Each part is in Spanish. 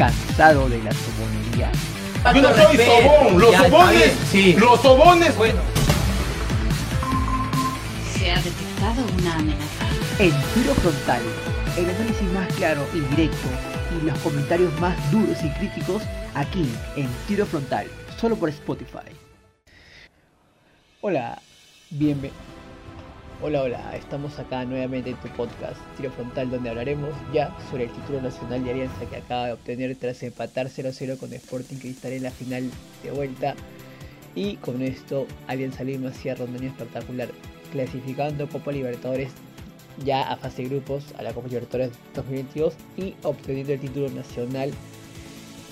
cansado de la sobonería? Yo no soy sobón, los Ya, sobones, sí. los sobones. Bueno, Se ha detectado una amenaza. En tiro frontal, el análisis más claro y directo y los comentarios más duros y críticos aquí en tiro frontal, solo por Spotify. Hola, bienvenido. Hola, hola, estamos acá nuevamente en tu podcast Tiro Frontal donde hablaremos ya sobre el título nacional de Alianza que acaba de obtener tras empatar 0-0 con Sporting Cristal en la final de vuelta. Y con esto Alianza Lima cierra un año espectacular clasificando Copa Libertadores ya a fase de grupos a la Copa Libertadores 2022 y obteniendo el título nacional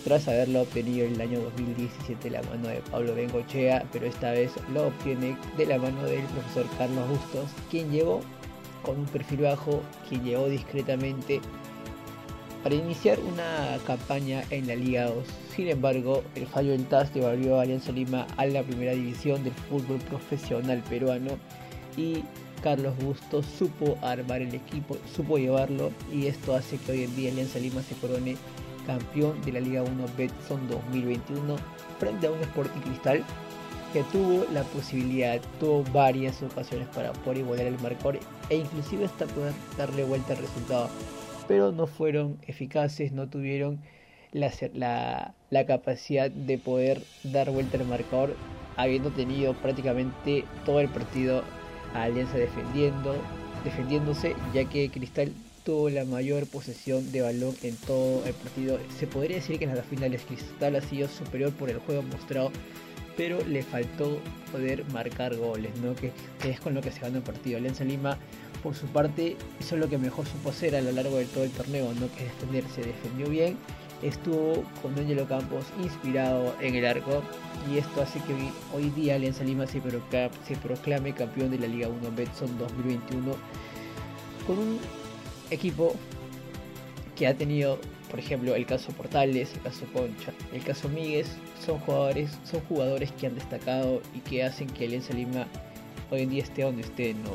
tras haberlo obtenido en el año 2017 de la mano de Pablo Bengochea, pero esta vez lo obtiene de la mano del profesor Carlos Bustos, quien llegó con un perfil bajo, quien llegó discretamente para iniciar una campaña en la Liga 2. Sin embargo, el fallo del TAS devolvió a Alianza Lima a la primera división del fútbol profesional peruano y Carlos Bustos supo armar el equipo, supo llevarlo y esto hace que hoy en día Alianza Lima se corone campeón de la Liga 1 Betson 2021 frente a un Sporting Cristal que tuvo la posibilidad, tuvo varias ocasiones para poder igualar el marcador e inclusive hasta poder darle vuelta al resultado, pero no fueron eficaces, no tuvieron la, la, la capacidad de poder dar vuelta al marcador, habiendo tenido prácticamente todo el partido a Alianza defendiendo, defendiéndose, ya que Cristal tuvo la mayor posesión de balón en todo el partido. Se podría decir que en las finales Cristal ha sido superior por el juego mostrado, pero le faltó poder marcar goles, ¿no? que, es con lo que se ganó el partido. Alianza Lima, por su parte, hizo lo que mejor supo hacer a lo largo de todo el torneo, ¿no? que es defenderse, defendió bien. Estuvo con Angelo Campos inspirado en el arco y esto hace que hoy, hoy día Alianza Lima se, proclame, se proclame campeón de la Liga 1 Betson 2021 con un equipo que ha tenido, por ejemplo, el caso Portales, el caso Concha, el caso Míguez, son jugadores, son jugadores que han destacado y que hacen que Alianza Lima hoy en día esté donde esté, ¿no?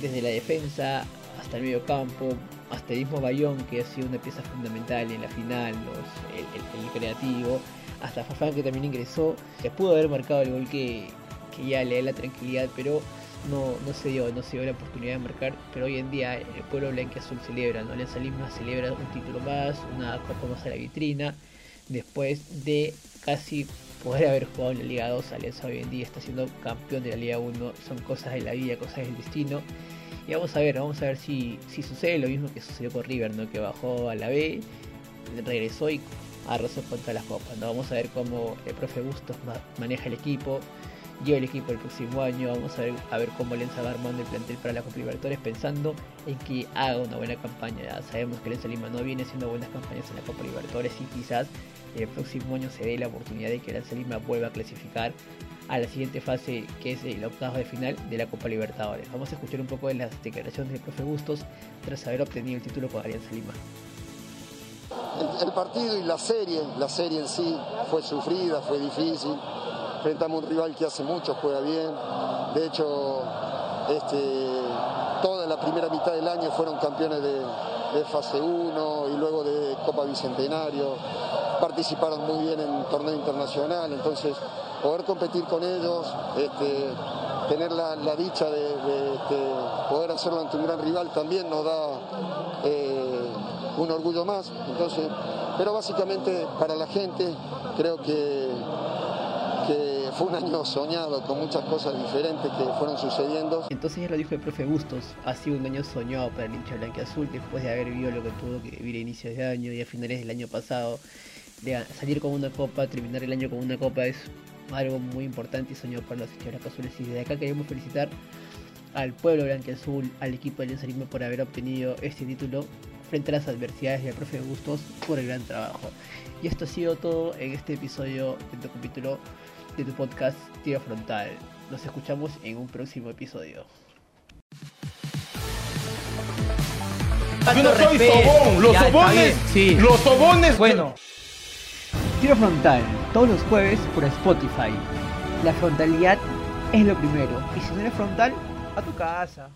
desde la defensa hasta el medio campo, hasta el mismo Bayón, que ha sido una pieza fundamental en la final, el, el, creativo, hasta Fafán que también ingresó, se pudo haber marcado el gol que, que ya le da la tranquilidad, pero no, no se dio, no se dio la oportunidad de marcar, pero hoy en día el pueblo blanquiazul celebra, ¿no? Alianza Lima celebra un título más, una copa más a la vitrina, después de casi poder haber jugado en la Liga 2, Alianza hoy en día está siendo campeón de la Liga 1, son cosas de la vida, cosas del destino. Y vamos a ver, vamos a ver si, si sucede lo mismo que sucedió con River, ¿no? que bajó a la B, regresó y arrasó contra las copas. ¿no? Vamos a ver cómo el profe Bustos maneja el equipo, lleva el equipo el próximo año. Vamos a ver, a ver cómo Lenza va armando el plantel para la Copa Libertadores pensando en que haga una buena campaña. Sabemos que Lenza Lima no viene haciendo buenas campañas en la Copa Libertadores y quizás el próximo año se dé la oportunidad de que Lenza Lima vuelva a clasificar a la siguiente fase que es el octavo de final de la Copa Libertadores. Vamos a escuchar un poco de las declaraciones del profe Bustos tras haber obtenido el título con Alianza Lima. El, el, partido y la serie, la serie en sí fue sufrida, fue difícil. Enfrentamos a un rival que hace mucho juega bien. De hecho, este, toda la primera mitad del año fueron campeones de, fase 1 y luego de Copa Bicentenario. Participaron muy bien en torneo internacional, entonces poder competir con ellos, este, tener la, dicha de, de, poder hacerlo ante un gran rival también nos da eh, un orgullo más. Entonces, pero básicamente para la gente creo que, un año soñado con muchas cosas diferentes que fueron sucediendo. Entonces ya lo dijo el profe Bustos, ha sido un año soñado para el hincha blanqueazul después de haber vivido lo que tuvo que vivir a inicios de año y a finales del año pasado. Salir con una copa, terminar el año con una copa es algo muy importante y soñado para los hinchas blanqueazules. Y desde acá queremos felicitar al pueblo blanqueazul, al equipo de Alianza Lima por haber obtenido este título frente a las adversidades y al profe Bustos por el gran trabajo. Y esto ha sido todo en este episodio de tu capítulo de tu podcast Tiro Frontal. Nos escuchamos en un próximo episodio. Yo no soy sobón, los sobones, sí. los sobones. bueno. Tiro Frontal, todos los jueves por Spotify. La frontalidad es lo primero. Y si no eres frontal, a tu casa.